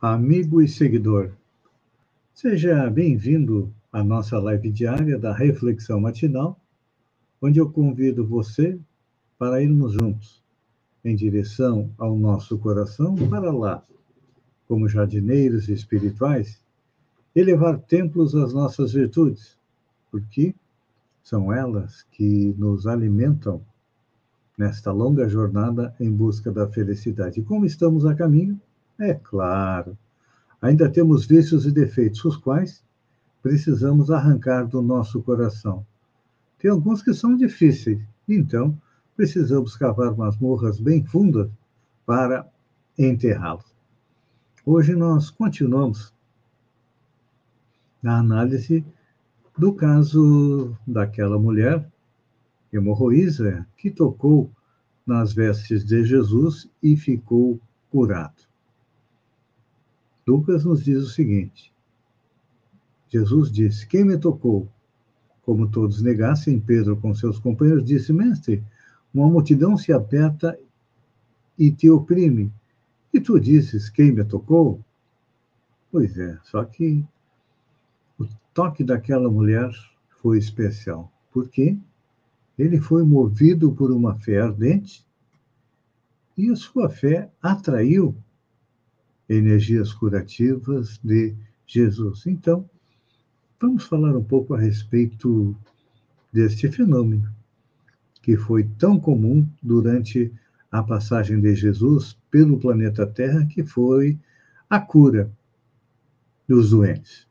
amigo e seguidor. Seja bem-vindo à nossa live diária da Reflexão Matinal, onde eu convido você para irmos juntos em direção ao nosso coração para lá, como jardineiros espirituais, elevar templos às nossas virtudes, porque são elas que nos alimentam nesta longa jornada em busca da felicidade. Como estamos a caminho, é claro, ainda temos vícios e defeitos, os quais precisamos arrancar do nosso coração. Tem alguns que são difíceis, então precisamos cavar masmorras bem fundas para enterrá-los. Hoje nós continuamos na análise do caso daquela mulher hemorroísa que tocou nas vestes de Jesus e ficou curado. Lucas nos diz o seguinte: Jesus disse: Quem me tocou? Como todos negassem, Pedro, com seus companheiros, disse: Mestre, uma multidão se aperta e te oprime. E tu dizes: Quem me tocou? Pois é, só que o toque daquela mulher foi especial. Por quê? Ele foi movido por uma fé ardente e a sua fé atraiu energias curativas de Jesus. Então, vamos falar um pouco a respeito deste fenômeno que foi tão comum durante a passagem de Jesus pelo planeta Terra, que foi a cura dos doentes.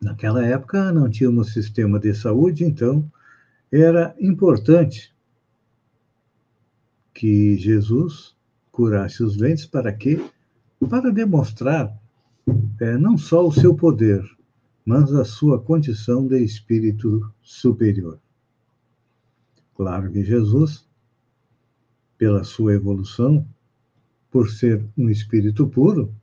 Naquela época não tínhamos sistema de saúde, então era importante que Jesus curasse os doentes para quê? Para demonstrar é, não só o seu poder, mas a sua condição de espírito superior. Claro que Jesus, pela sua evolução, por ser um espírito puro,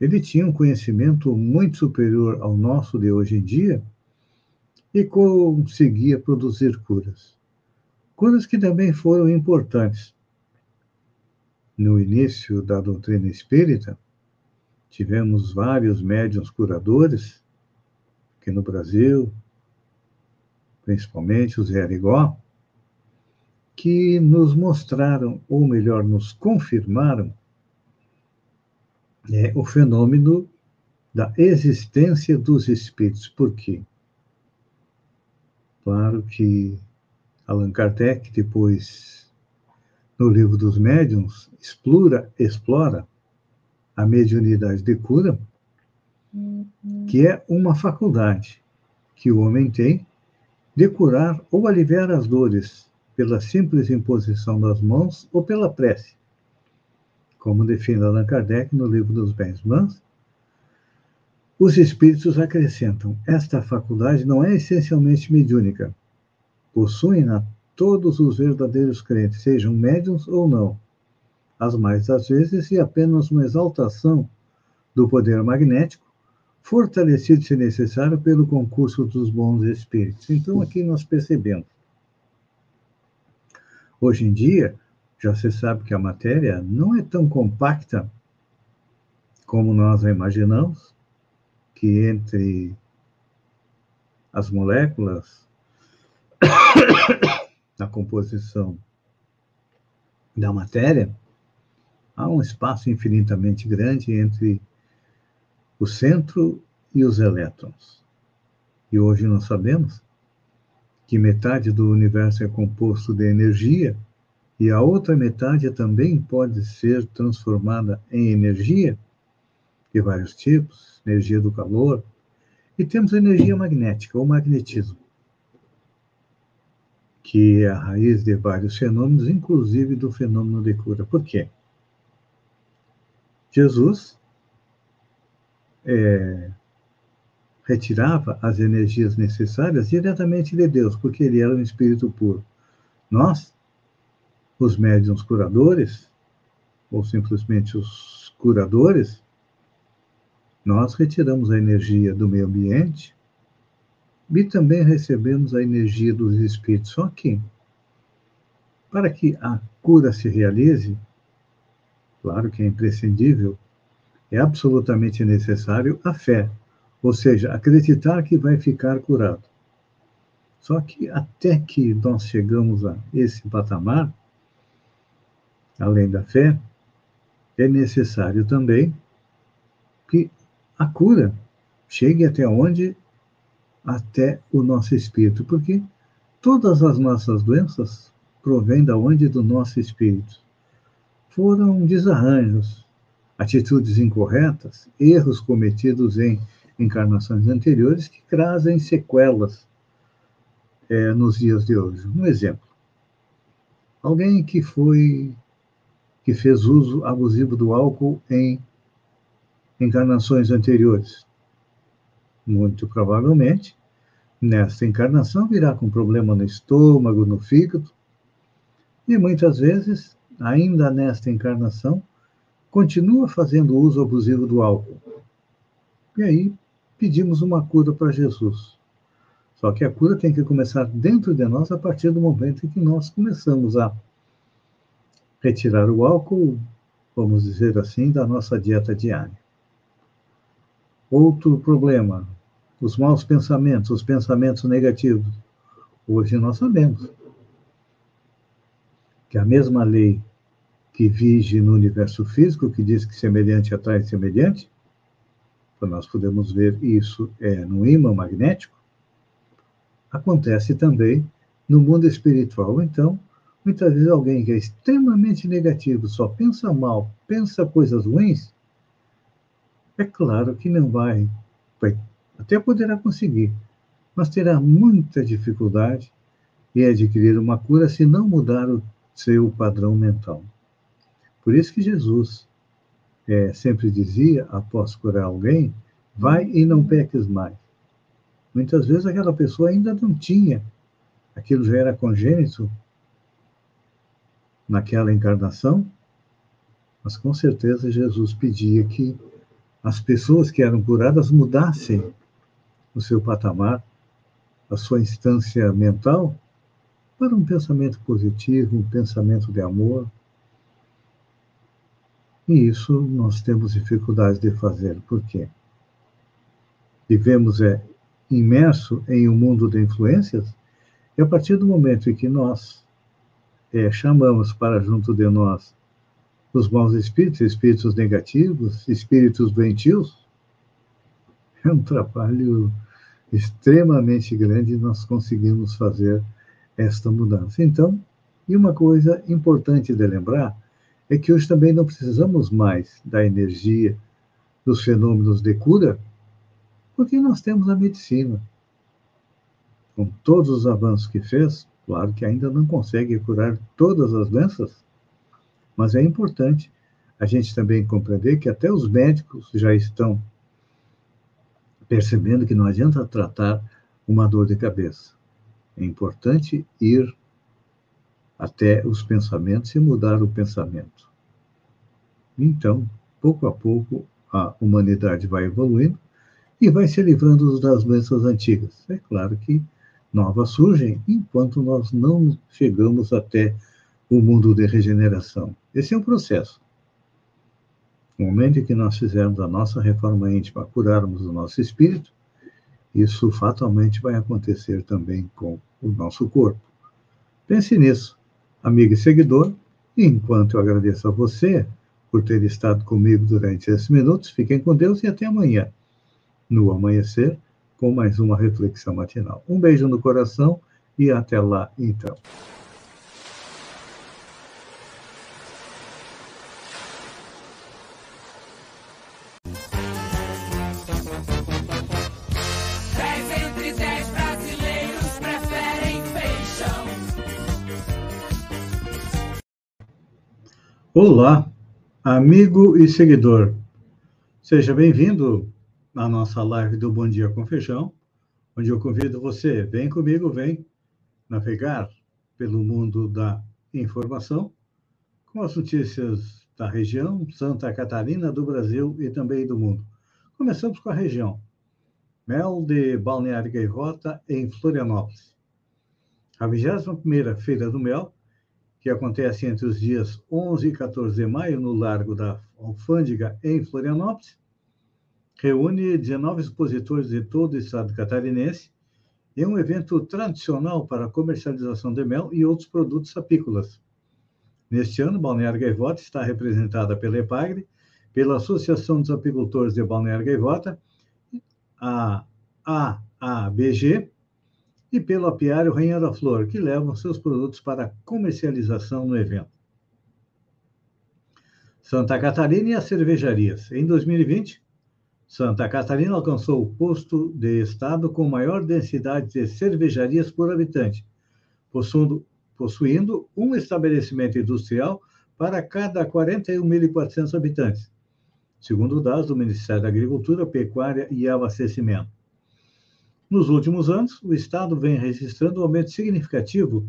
ele tinha um conhecimento muito superior ao nosso de hoje em dia e conseguia produzir curas. Curas que também foram importantes. No início da doutrina espírita, tivemos vários médiuns curadores, que no Brasil, principalmente os Arigó, que nos mostraram, ou melhor, nos confirmaram, é, o fenômeno da existência dos espíritos. Por quê? Claro que Allan Kardec, depois, no livro dos médiuns, explora, explora a mediunidade de cura, que é uma faculdade que o homem tem de curar ou aliviar as dores pela simples imposição das mãos ou pela prece, como define Allan Kardec no livro dos Bens. Mas os espíritos acrescentam: esta faculdade não é essencialmente mediúnica. Possuem-na todos os verdadeiros crentes, sejam médiums ou não. As mais das vezes, e apenas uma exaltação do poder magnético, fortalecido, se necessário, pelo concurso dos bons espíritos. Então, aqui nós percebemos. Hoje em dia, já se sabe que a matéria não é tão compacta como nós a imaginamos, que entre as moléculas, na composição da matéria, há um espaço infinitamente grande entre o centro e os elétrons. E hoje nós sabemos que metade do universo é composto de energia e a outra metade também pode ser transformada em energia de vários tipos, energia do calor, e temos energia magnética, ou magnetismo, que é a raiz de vários fenômenos, inclusive do fenômeno de cura. Por quê? Jesus é, retirava as energias necessárias diretamente de Deus, porque ele era um espírito puro. Nós, os médiums curadores, ou simplesmente os curadores, nós retiramos a energia do meio ambiente e também recebemos a energia dos espíritos. Só que, para que a cura se realize, claro que é imprescindível, é absolutamente necessário a fé, ou seja, acreditar que vai ficar curado. Só que até que nós chegamos a esse patamar, além da fé, é necessário também que a cura chegue até onde? Até o nosso espírito, porque todas as nossas doenças provêm da onde? Do nosso espírito. Foram desarranjos, atitudes incorretas, erros cometidos em encarnações anteriores que trazem sequelas é, nos dias de hoje. Um exemplo: alguém que foi que fez uso abusivo do álcool em encarnações anteriores. Muito provavelmente, nesta encarnação virá com problema no estômago, no fígado, e muitas vezes, ainda nesta encarnação, continua fazendo uso abusivo do álcool. E aí pedimos uma cura para Jesus. Só que a cura tem que começar dentro de nós a partir do momento em que nós começamos a retirar o álcool, vamos dizer assim, da nossa dieta diária. Outro problema, os maus pensamentos, os pensamentos negativos. Hoje nós sabemos que a mesma lei que vige no universo físico, que diz que semelhante atrai semelhante, nós podemos ver isso é, no ímã magnético, acontece também no mundo espiritual. Então, muitas vezes alguém que é extremamente negativo, só pensa mal, pensa coisas ruins, é claro que não vai, até poderá conseguir, mas terá muita dificuldade em adquirir uma cura se não mudar o seu padrão mental. Por isso que Jesus é, sempre dizia, após curar alguém, vai e não peques mais. Muitas vezes aquela pessoa ainda não tinha, aquilo já era congênito naquela encarnação, mas com certeza Jesus pedia que as pessoas que eram curadas mudassem o seu patamar, a sua instância mental, para um pensamento positivo, um pensamento de amor, e isso nós temos dificuldade de fazer. Por quê? Vivemos é, imerso em um mundo de influências, e a partir do momento em que nós é, chamamos para junto de nós os maus espíritos, espíritos negativos, espíritos doentios, é um trabalho extremamente grande nós conseguimos fazer esta mudança. Então, e uma coisa importante de lembrar é que hoje também não precisamos mais da energia dos fenômenos de cura, porque nós temos a medicina. Com todos os avanços que fez, claro que ainda não consegue curar todas as doenças, mas é importante a gente também compreender que até os médicos já estão percebendo que não adianta tratar uma dor de cabeça. É importante ir até os pensamentos e mudar o pensamento. Então, pouco a pouco, a humanidade vai evoluindo e vai se livrando das doenças antigas. É claro que novas surgem enquanto nós não chegamos até o mundo de regeneração. Esse é um processo. No momento em que nós fizermos a nossa reforma íntima, curarmos o nosso espírito, isso fatalmente vai acontecer também com o nosso corpo. Pense nisso amigo e seguidor. E enquanto eu agradeço a você por ter estado comigo durante esses minutos, fiquem com Deus e até amanhã, no amanhecer, com mais uma reflexão matinal. Um beijo no coração e até lá, então. Olá, Amigo e seguidor, seja bem-vindo à nossa live do Bom Dia com Feijão, onde eu convido você, vem comigo, vem navegar pelo mundo da informação com as notícias da região, Santa Catarina, do Brasil e também do mundo. Começamos com a região. Mel de Balneário Gaivota, em Florianópolis. A 21ª Feira do Mel que acontece entre os dias 11 e 14 de maio no Largo da Alfândega, em Florianópolis, reúne 19 expositores de todo o estado catarinense e é um evento tradicional para a comercialização de mel e outros produtos apícolas. Neste ano, Balneário Gaivota está representada pela EPAGRE, pela Associação dos Apicultores de Balneário Gaivota, a AABG e pelo apiário Rainha da Flor, que levam seus produtos para comercialização no evento. Santa Catarina e as cervejarias. Em 2020, Santa Catarina alcançou o posto de estado com maior densidade de cervejarias por habitante, possuindo, possuindo um estabelecimento industrial para cada 41.400 habitantes, segundo dados do Ministério da Agricultura, Pecuária e Abastecimento. Nos últimos anos, o Estado vem registrando um aumento significativo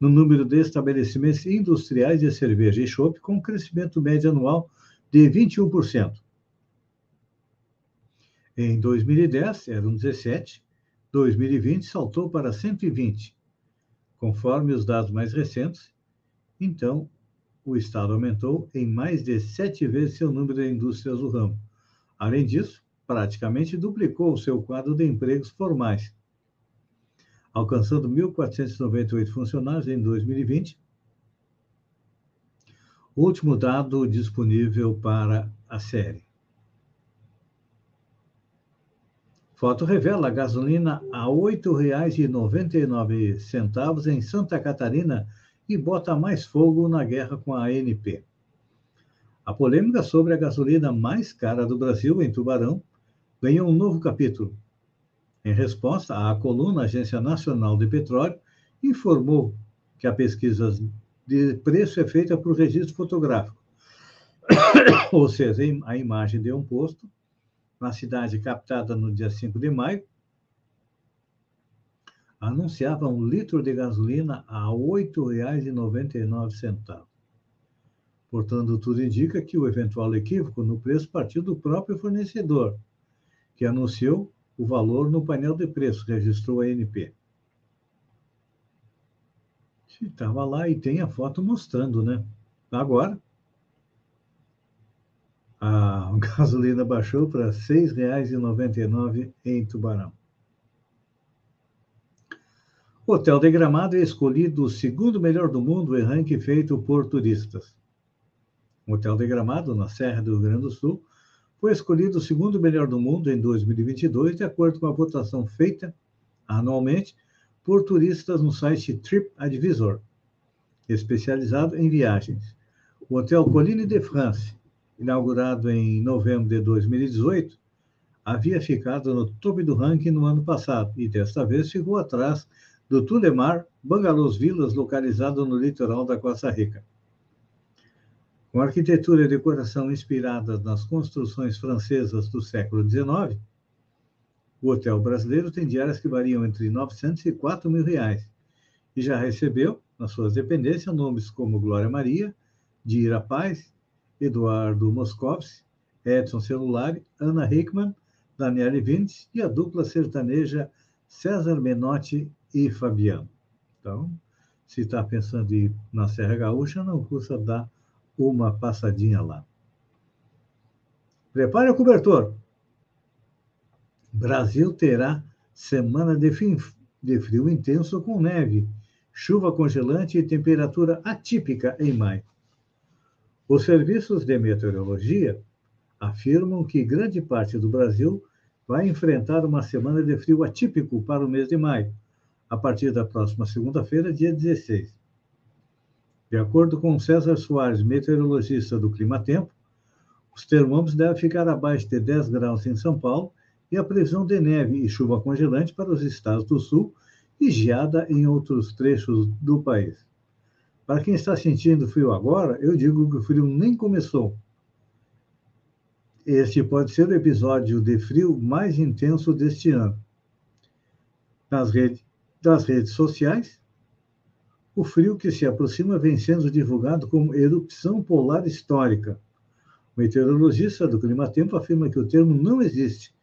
no número de estabelecimentos industriais de cerveja e chopp, com um crescimento médio anual de 21%. Em 2010, eram 17, 2020 saltou para 120. Conforme os dados mais recentes, então, o Estado aumentou em mais de sete vezes seu número de indústrias do ramo. Além disso, praticamente duplicou o seu quadro de empregos formais, alcançando 1.498 funcionários em 2020. Último dado disponível para a série. Foto revela a gasolina a R$ 8,99 em Santa Catarina e bota mais fogo na guerra com a ANP. A polêmica sobre a gasolina mais cara do Brasil, em Tubarão, ganhou um novo capítulo. Em resposta, a coluna Agência Nacional de Petróleo informou que a pesquisa de preço é feita por registro fotográfico, ou seja, a imagem de um posto na cidade captada no dia 5 de maio anunciava um litro de gasolina a R$ 8,99. Portanto, tudo indica que o eventual equívoco no preço partiu do próprio fornecedor, que anunciou o valor no painel de preços, registrou a ANP. Estava lá e tem a foto mostrando, né? Agora, a gasolina baixou para R$ 6,99 em Tubarão. Hotel de Gramado é escolhido o segundo melhor do mundo em ranking feito por turistas. O Hotel de Gramado, na Serra do Rio Grande do Sul, foi escolhido o segundo melhor do mundo em 2022, de acordo com a votação feita anualmente por turistas no site TripAdvisor, especializado em viagens. O Hotel Colline de France, inaugurado em novembro de 2018, havia ficado no topo do ranking no ano passado e desta vez ficou atrás do Tulemar Bangalôs Vilas, localizado no litoral da Costa Rica. Com arquitetura e decoração inspiradas nas construções francesas do século XIX, o hotel brasileiro tem diárias que variam entre 900 e 4 mil reais e já recebeu, nas suas dependências, nomes como Glória Maria, Dira Paz, Eduardo Moscovski, Edson Celulari, Ana Hickman, Daniele Vintes e a dupla sertaneja César Menotti e Fabiano. Então, se está pensando em ir na Serra Gaúcha, não custa dar uma passadinha lá. Prepare o cobertor. Brasil terá semana de, fim, de frio intenso com neve, chuva congelante e temperatura atípica em maio. Os serviços de meteorologia afirmam que grande parte do Brasil vai enfrentar uma semana de frio atípico para o mês de maio, a partir da próxima segunda-feira, dia 16. De acordo com César Soares, meteorologista do Clima Tempo, os termômetros devem ficar abaixo de 10 graus em São Paulo e a previsão de neve e chuva congelante para os estados do sul e geada em outros trechos do país. Para quem está sentindo frio agora, eu digo que o frio nem começou. este pode ser o episódio de frio mais intenso deste ano. Nas redes, das redes sociais, o frio que se aproxima vem sendo divulgado como erupção polar histórica. O meteorologista do Clima Tempo afirma que o termo não existe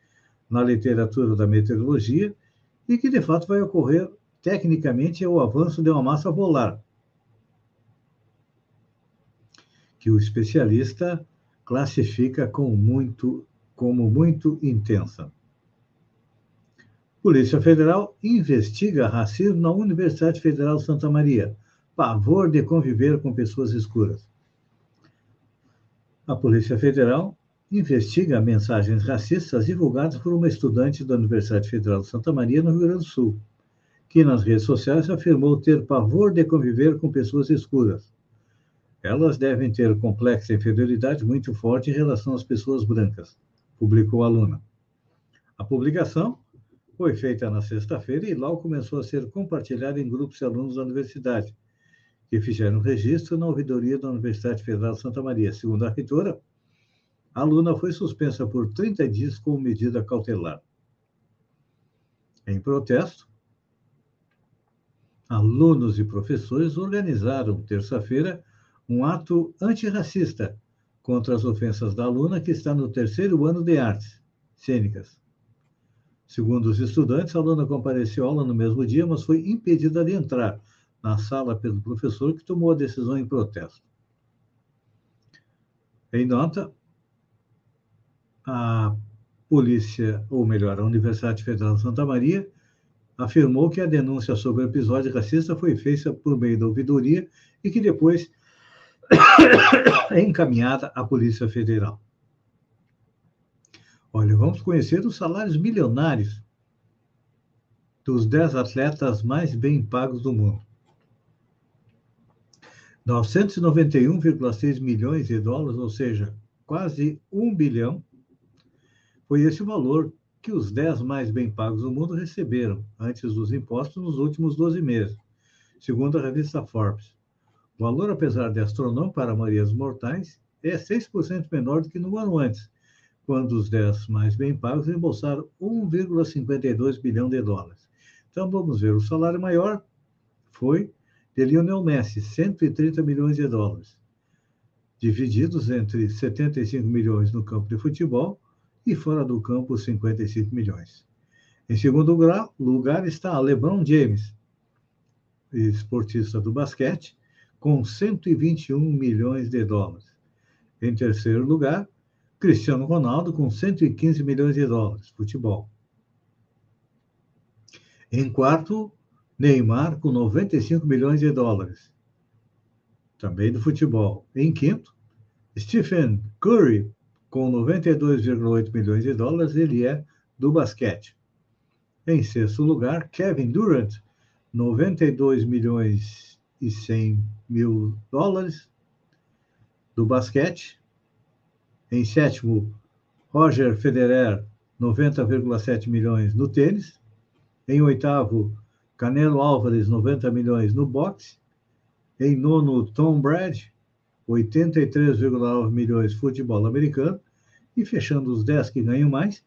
na literatura da meteorologia e que, de fato, vai ocorrer tecnicamente o avanço de uma massa polar, que o especialista classifica como muito, como muito intensa. Polícia Federal investiga racismo na Universidade Federal de Santa Maria. Pavor de conviver com pessoas escuras. A Polícia Federal investiga mensagens racistas divulgadas por uma estudante da Universidade Federal de Santa Maria, no Rio Grande do Sul, que nas redes sociais afirmou ter pavor de conviver com pessoas escuras. Elas devem ter complexo de inferioridade muito forte em relação às pessoas brancas, publicou a aluna. A publicação foi feita na sexta-feira e logo começou a ser compartilhada em grupos de alunos da universidade, que fizeram registro na ouvidoria da Universidade Federal de Santa Maria. Segundo a reitora, a aluna foi suspensa por 30 dias com medida cautelar. Em protesto, alunos e professores organizaram, terça-feira, um ato antirracista contra as ofensas da aluna que está no terceiro ano de artes cênicas. Segundo os estudantes, a aluna compareceu à aula no mesmo dia, mas foi impedida de entrar na sala pelo professor, que tomou a decisão em protesto. Em nota, a polícia, ou melhor, a Universidade Federal de Santa Maria, afirmou que a denúncia sobre o episódio racista foi feita por meio da ouvidoria e que depois é encaminhada à Polícia Federal. Olha, vamos conhecer os salários milionários dos 10 atletas mais bem pagos do mundo. 991,6 milhões de dólares, ou seja, quase um bilhão, foi esse o valor que os 10 mais bem pagos do mundo receberam antes dos impostos nos últimos 12 meses, segundo a revista Forbes. O valor, apesar de astronômico para a maioria dos mortais, é 6% menor do que no ano antes, quando os 10 mais bem pagos embolsaram 1,52 bilhão de dólares. Então, vamos ver, o salário maior foi de Lionel Messi, 130 milhões de dólares, divididos entre 75 milhões no campo de futebol e fora do campo 55 milhões. Em segundo lugar está LeBron James, esportista do basquete, com 121 milhões de dólares. Em terceiro lugar, Cristiano Ronaldo, com 115 milhões de dólares, futebol. Em quarto, Neymar, com 95 milhões de dólares, também do futebol. Em quinto, Stephen Curry, com 92,8 milhões de dólares, ele é do basquete. Em sexto lugar, Kevin Durant, 92 milhões e 100 mil dólares, do basquete. Em sétimo, Roger Federer, 90,7 milhões no tênis. Em oitavo, Canelo Álvares, 90 milhões no boxe. Em nono, Tom Brady, 83,9 milhões futebol americano, e fechando os 10 que ganham mais,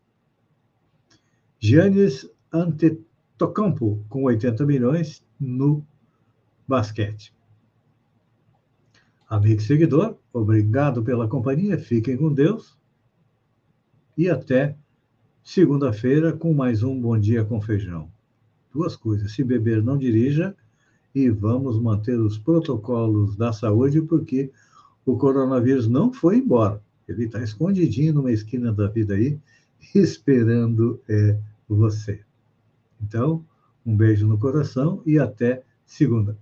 Giannis Antetokounmpo, com 80 milhões no basquete. Amigo seguidor, obrigado pela companhia, fiquem com Deus e até segunda-feira com mais um Bom Dia com Feijão. Duas coisas, se beber não dirija e vamos manter os protocolos da saúde porque o coronavírus não foi embora. Ele está escondidinho numa esquina da vida aí, esperando é, você. Então, um beijo no coração e até segunda.